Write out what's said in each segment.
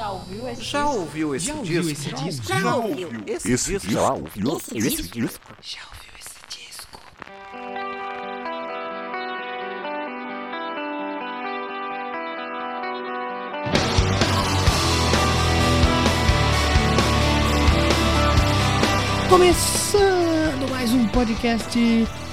Já ouviu esse Já disco? ouviu esse Já disco? ouviu esse disco? Já ouviu esse, Esse disco? já ouviu esse disco? Já ouviu esse disco? Começando mais um podcast.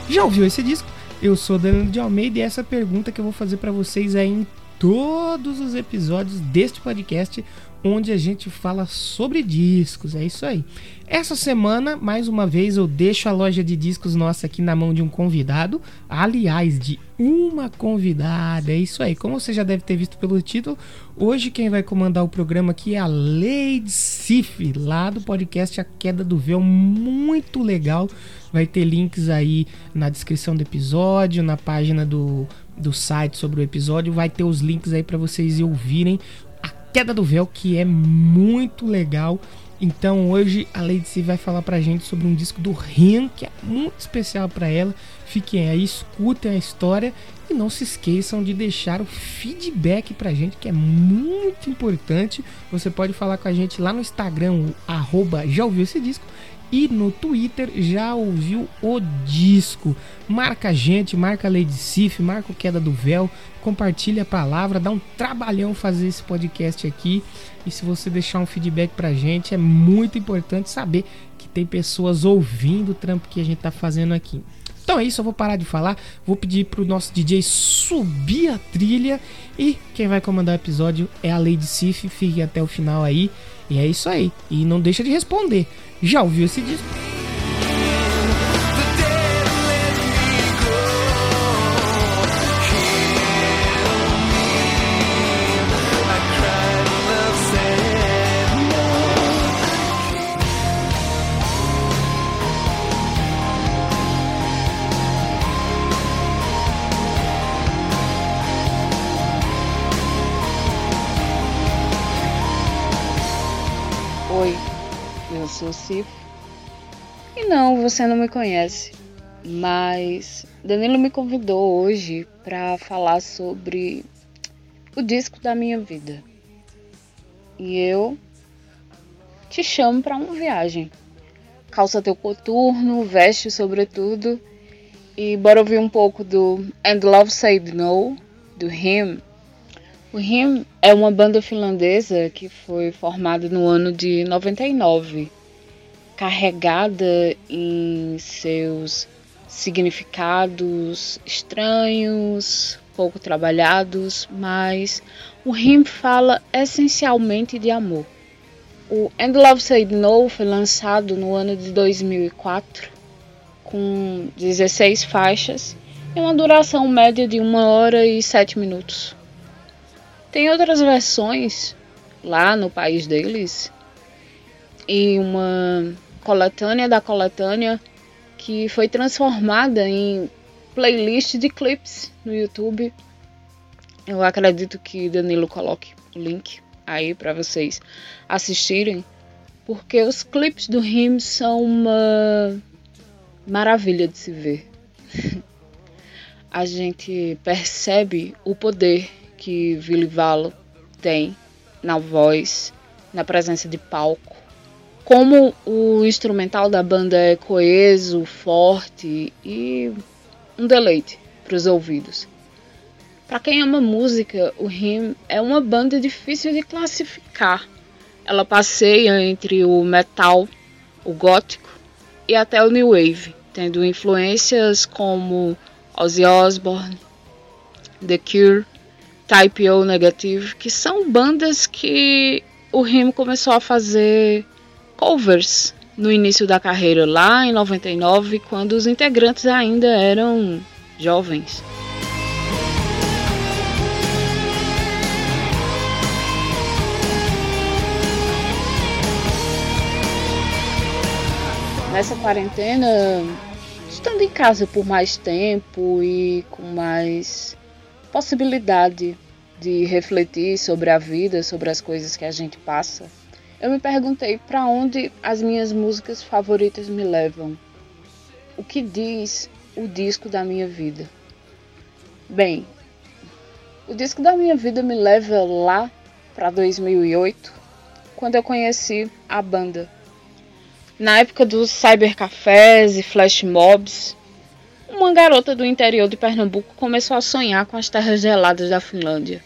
Já ouviu esse disco? Eu sou Danilo de Almeida e essa pergunta que eu vou fazer pra vocês é em todos os episódios deste podcast onde a gente fala sobre discos. É isso aí. Essa semana, mais uma vez, eu deixo a loja de discos nossa aqui na mão de um convidado. Aliás, de uma convidada. É isso aí. Como você já deve ter visto pelo título, hoje quem vai comandar o programa aqui é a Lady Sif, lá do podcast A Queda do Véu. Muito legal. Vai ter links aí na descrição do episódio, na página do, do site sobre o episódio. Vai ter os links aí para vocês ouvirem A Queda do Véu, que é muito legal. Então hoje a Lady vai falar pra gente sobre um disco do Ren, que é muito especial para ela. Fiquem aí, escutem a história e não se esqueçam de deixar o feedback pra gente, que é muito importante. Você pode falar com a gente lá no Instagram, o arroba já ouviu esse disco, e no Twitter já ouviu o disco. Marca a gente, marca a Lady Sif, marca o Queda do Véu, compartilha a palavra, dá um trabalhão fazer esse podcast aqui. E se você deixar um feedback pra gente, é muito importante saber que tem pessoas ouvindo o trampo que a gente tá fazendo aqui. Então é isso, eu vou parar de falar, vou pedir pro nosso DJ subir a trilha e quem vai comandar o episódio é a Lady Sif, fique até o final aí. E é isso aí. E não deixa de responder. Já ouviu esse disco? Eu sou Cif. E não, você não me conhece, mas Danilo me convidou hoje para falar sobre o disco da minha vida. E eu te chamo para uma viagem. Calça teu coturno, veste sobretudo e bora ouvir um pouco do And Love Said No, do Him. O Him é uma banda finlandesa que foi formada no ano de 99, carregada em seus significados estranhos, pouco trabalhados, mas o Him fala essencialmente de amor. O And Love Said No foi lançado no ano de 2004, com 16 faixas e uma duração média de 1 hora e 7 minutos. Tem outras versões lá no país deles e uma coletânea da coletânea que foi transformada em playlist de clips no YouTube. Eu acredito que Danilo coloque o link aí para vocês assistirem, porque os clipes do Him são uma maravilha de se ver. A gente percebe o poder que Vili Valo tem na voz, na presença de palco. Como o instrumental da banda é coeso, forte e um deleite para os ouvidos. Para quem ama música, o Him é uma banda difícil de classificar. Ela passeia entre o metal, o gótico e até o new wave, tendo influências como Ozzy Osbourne, The Cure, Type O Negative, que são bandas que o Him começou a fazer covers no início da carreira, lá em 99, quando os integrantes ainda eram jovens. Nessa quarentena, estando em casa por mais tempo e com mais possibilidade de refletir sobre a vida, sobre as coisas que a gente passa, eu me perguntei para onde as minhas músicas favoritas me levam. O que diz o disco da minha vida? Bem, o disco da minha vida me leva lá para 2008, quando eu conheci a banda. Na época dos cybercafés e flash mobs, uma garota do interior de Pernambuco começou a sonhar com as terras geladas da Finlândia.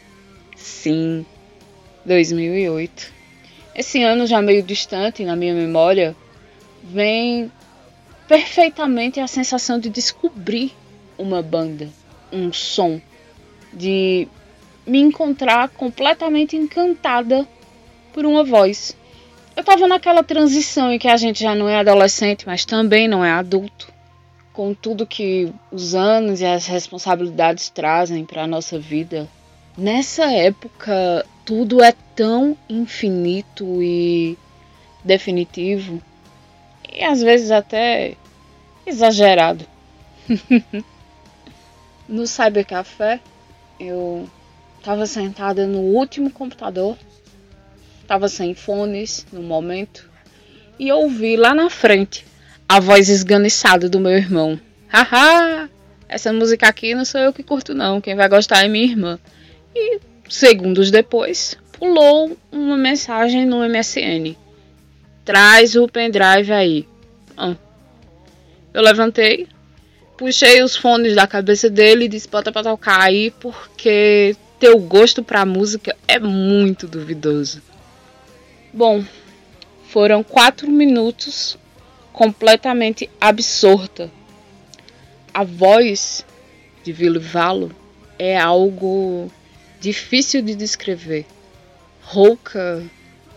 Sim, 2008. Esse ano já meio distante na minha memória, vem perfeitamente a sensação de descobrir uma banda, um som, de me encontrar completamente encantada por uma voz. Eu tava naquela transição em que a gente já não é adolescente, mas também não é adulto. Com tudo que os anos e as responsabilidades trazem para a nossa vida. Nessa época, tudo é tão infinito e definitivo e às vezes até exagerado. no cybercafé, eu estava sentada no último computador, estava sem fones no momento, e ouvi lá na frente a voz esganiçada do meu irmão. Haha! Essa música aqui não sou eu que curto não, quem vai gostar é minha irmã. E segundos depois, pulou uma mensagem no MSN. Traz o pendrive aí. Ah. Eu levantei, puxei os fones da cabeça dele e disse: bota pra tocar aí, porque teu gosto pra música é muito duvidoso. Bom, foram quatro minutos completamente absorta. A voz de Vilo Valo é algo difícil de descrever. Rouca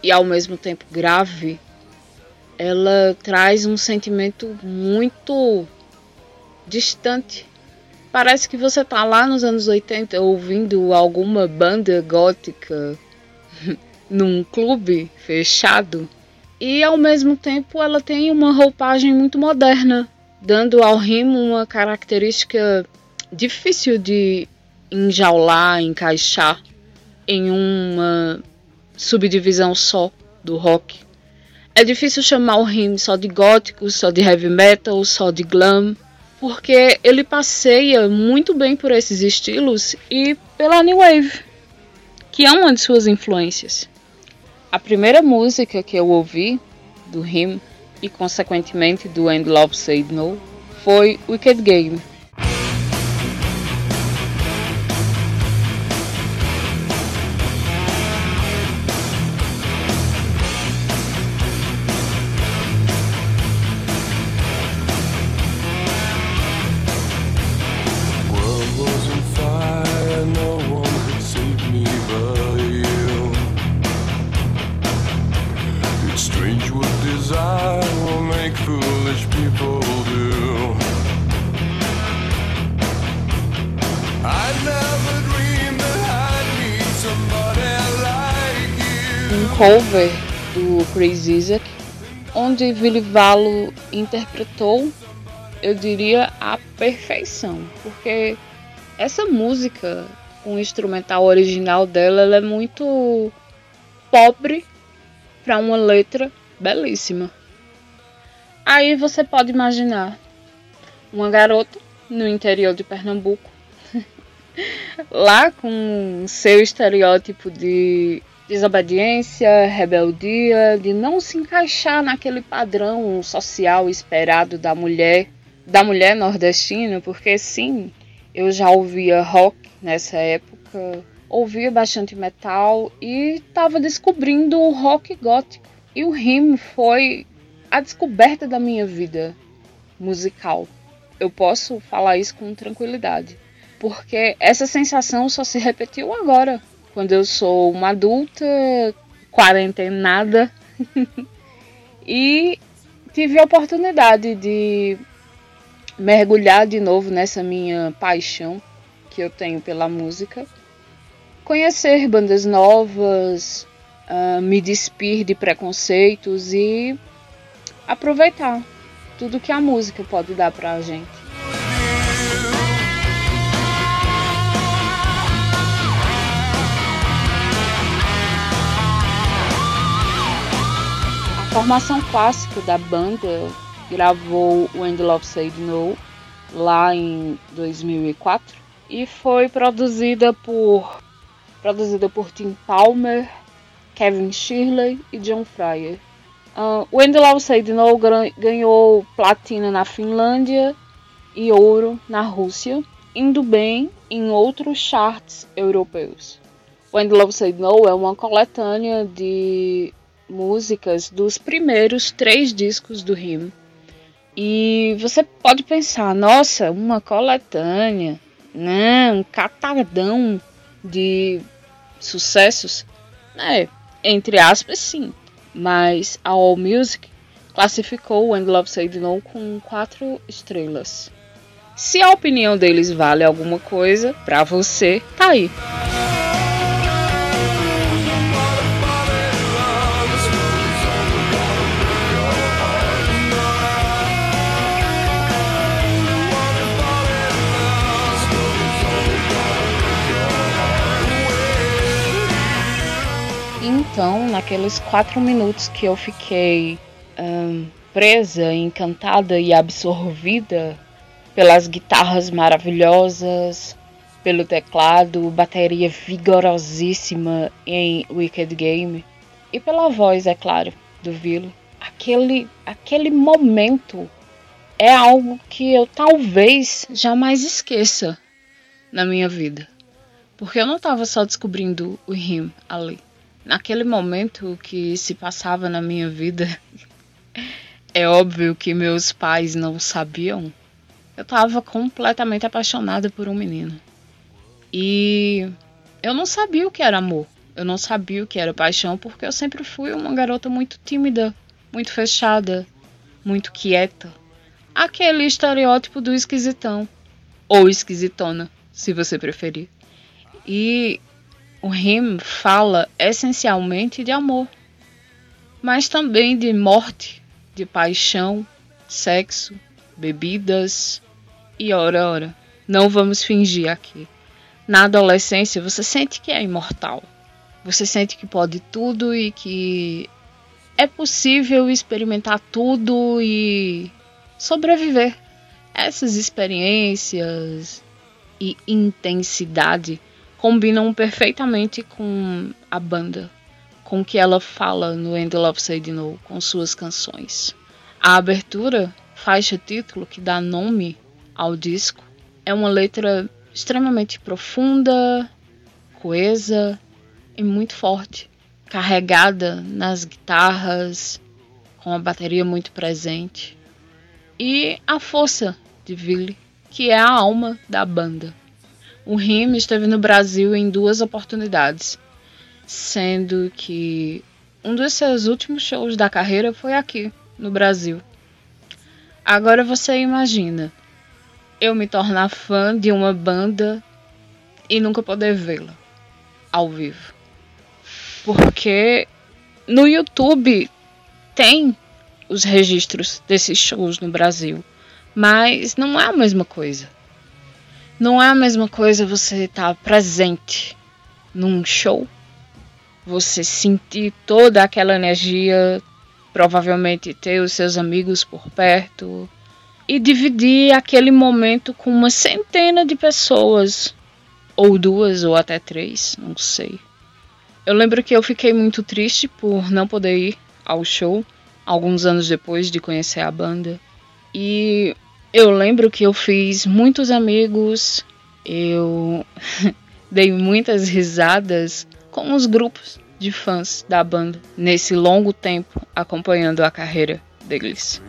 e ao mesmo tempo grave, ela traz um sentimento muito distante. Parece que você tá lá nos anos 80 ouvindo alguma banda gótica num clube fechado. E ao mesmo tempo ela tem uma roupagem muito moderna, dando ao rimo uma característica difícil de enjaular, encaixar em uma subdivisão só do rock. É difícil chamar o Rim só de gótico, só de heavy metal, só de glam, porque ele passeia muito bem por esses estilos e pela New Wave, que é uma de suas influências. A primeira música que eu ouvi do Rim e consequentemente do End Love Said No foi Wicked Game cover do Chris Isaac, onde Billy Valo interpretou, eu diria, a perfeição, porque essa música, o instrumental original dela, ela é muito pobre para uma letra belíssima. Aí você pode imaginar uma garota no interior de Pernambuco, lá com seu estereótipo de desobediência, rebeldia, de não se encaixar naquele padrão social esperado da mulher, da mulher nordestina, porque sim, eu já ouvia rock nessa época, ouvia bastante metal e estava descobrindo o rock gótico. E o rim foi a descoberta da minha vida musical. Eu posso falar isso com tranquilidade, porque essa sensação só se repetiu agora, quando eu sou uma adulta, quarentenada, e tive a oportunidade de mergulhar de novo nessa minha paixão que eu tenho pela música, conhecer bandas novas, uh, me despir de preconceitos e aproveitar tudo que a música pode dar pra gente. Formação clássica da banda gravou When the Love Said No lá em 2004 e foi produzida por produzida por Tim Palmer, Kevin Shirley e John Fryer. Uh, o End Love Say No ganhou platina na Finlândia e ouro na Rússia, indo bem em outros charts europeus. O End Love Say No é uma coletânea de músicas dos primeiros três discos do Him. E você pode pensar, nossa, uma coletânea, né, um catadão de sucessos. É, entre aspas, sim. Mas a All Music classificou o End Love Said No com quatro estrelas. Se a opinião deles vale alguma coisa, pra você, tá aí. Então, naqueles quatro minutos que eu fiquei presa, encantada e absorvida pelas guitarras maravilhosas, pelo teclado, bateria vigorosíssima em Wicked Game e pela voz, é claro, do Vilo. Aquele, aquele momento é algo que eu talvez jamais esqueça na minha vida. Porque eu não estava só descobrindo o Him ali naquele momento que se passava na minha vida, é óbvio que meus pais não sabiam. Eu estava completamente apaixonada por um menino. E eu não sabia o que era amor. Eu não sabia o que era paixão porque eu sempre fui uma garota muito tímida, muito fechada, muito quieta. Aquele estereótipo do esquisitão. Ou esquisitona, se você preferir. E o hymn fala essencialmente de amor, mas também de morte, de paixão, sexo, bebidas e ora ora. Não vamos fingir aqui. Na adolescência você sente que é imortal. Você sente que pode tudo e que é possível experimentar tudo e sobreviver. Essas experiências e intensidade combinam perfeitamente com a banda, com o que ela fala no End Love Say No, com suas canções. A abertura, faixa título que dá nome ao disco, é uma letra extremamente profunda, coesa e muito forte, carregada nas guitarras, com a bateria muito presente. E a força de Billy, que é a alma da banda. O Rime esteve no Brasil em duas oportunidades, sendo que um dos seus últimos shows da carreira foi aqui, no Brasil. Agora você imagina eu me tornar fã de uma banda e nunca poder vê-la ao vivo. Porque no YouTube tem os registros desses shows no Brasil, mas não é a mesma coisa. Não é a mesma coisa você estar tá presente num show, você sentir toda aquela energia, provavelmente ter os seus amigos por perto e dividir aquele momento com uma centena de pessoas, ou duas, ou até três, não sei. Eu lembro que eu fiquei muito triste por não poder ir ao show alguns anos depois de conhecer a banda. E eu lembro que eu fiz muitos amigos, eu dei muitas risadas com os grupos de fãs da banda nesse longo tempo acompanhando a carreira deles.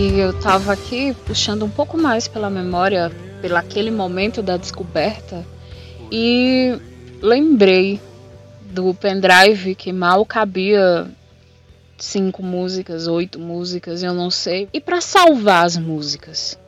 E eu tava aqui puxando um pouco mais pela memória, pelo aquele momento da descoberta, e lembrei do pendrive que mal cabia cinco músicas, oito músicas, eu não sei, e para salvar as músicas.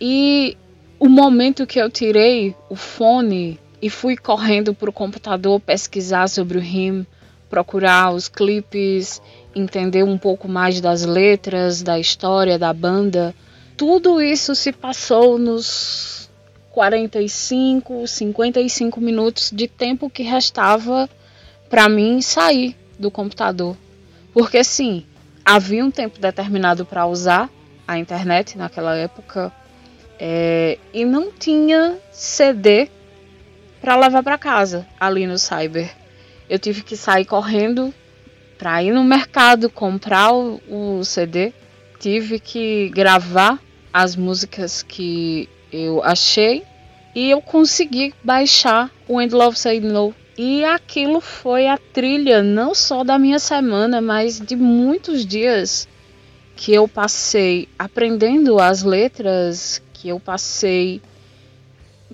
E o momento que eu tirei o fone e fui correndo para o computador pesquisar sobre o RIM, procurar os clipes entender um pouco mais das letras, da história da banda. Tudo isso se passou nos 45, 55 minutos de tempo que restava para mim sair do computador. Porque sim, havia um tempo determinado para usar a internet naquela época é, e não tinha CD para levar para casa ali no cyber. Eu tive que sair correndo para ir no mercado comprar o, o CD. Tive que gravar as músicas que eu achei e eu consegui baixar o End Love Say No. E aquilo foi a trilha não só da minha semana, mas de muitos dias que eu passei aprendendo as letras, que eu passei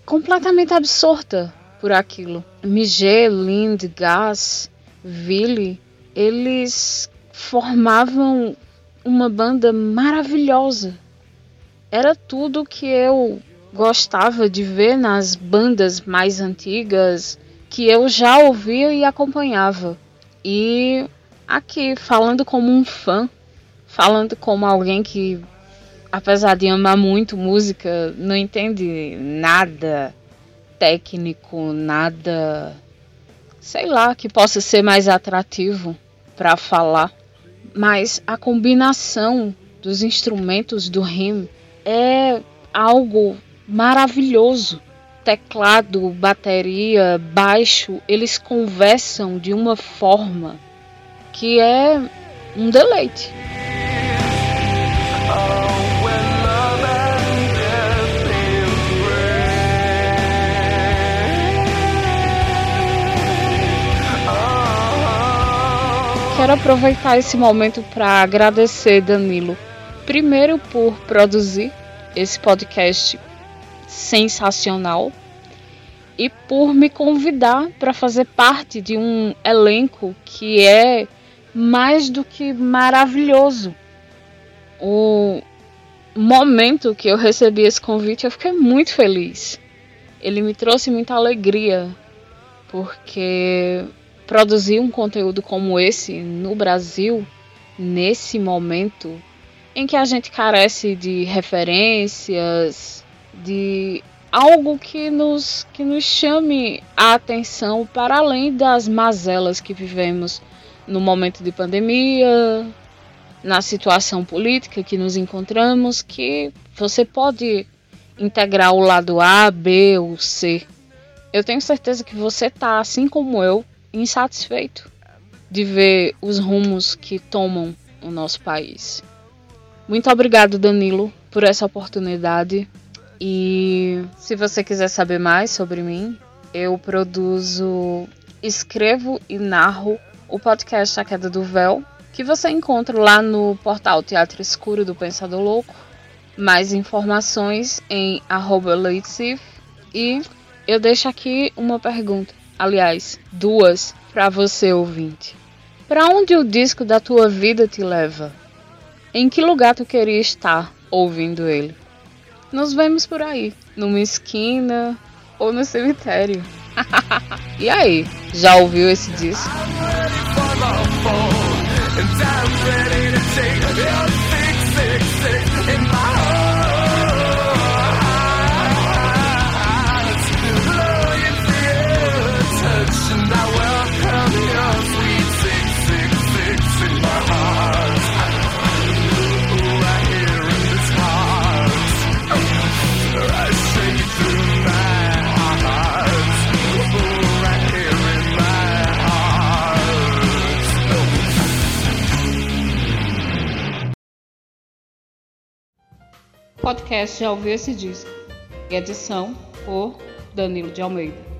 completamente absorta por aquilo. Miguel, Lind, Gas, Ville, eles formavam uma banda maravilhosa. Era tudo que eu gostava de ver nas bandas mais antigas que eu já ouvia e acompanhava. E aqui, falando como um fã, falando como alguém que, apesar de amar muito música, não entende nada técnico, nada, sei lá, que possa ser mais atrativo para falar. Mas a combinação dos instrumentos do rim é algo maravilhoso. Teclado, bateria, baixo, eles conversam de uma forma que é um deleite. Quero aproveitar esse momento para agradecer Danilo, primeiro por produzir esse podcast sensacional e por me convidar para fazer parte de um elenco que é mais do que maravilhoso. O momento que eu recebi esse convite, eu fiquei muito feliz. Ele me trouxe muita alegria, porque produzir um conteúdo como esse no Brasil, nesse momento em que a gente carece de referências, de algo que nos, que nos chame a atenção para além das mazelas que vivemos no momento de pandemia, na situação política que nos encontramos, que você pode integrar o lado A, B ou C. Eu tenho certeza que você está, assim como eu, insatisfeito de ver os rumos que tomam o nosso país. Muito obrigado, Danilo, por essa oportunidade. E se você quiser saber mais sobre mim, eu produzo, escrevo e narro o podcast A Queda do Véu, que você encontra lá no portal Teatro Escuro do Pensador Louco. Mais informações em arroba e eu deixo aqui uma pergunta aliás, duas para você ouvinte. Para onde o disco da tua vida te leva? Em que lugar tu queria estar ouvindo ele? Nos vemos por aí, numa esquina ou no cemitério. e aí, já ouviu esse disco? Podcast Já Ouviu Esse Disco. Edição por Danilo de Almeida.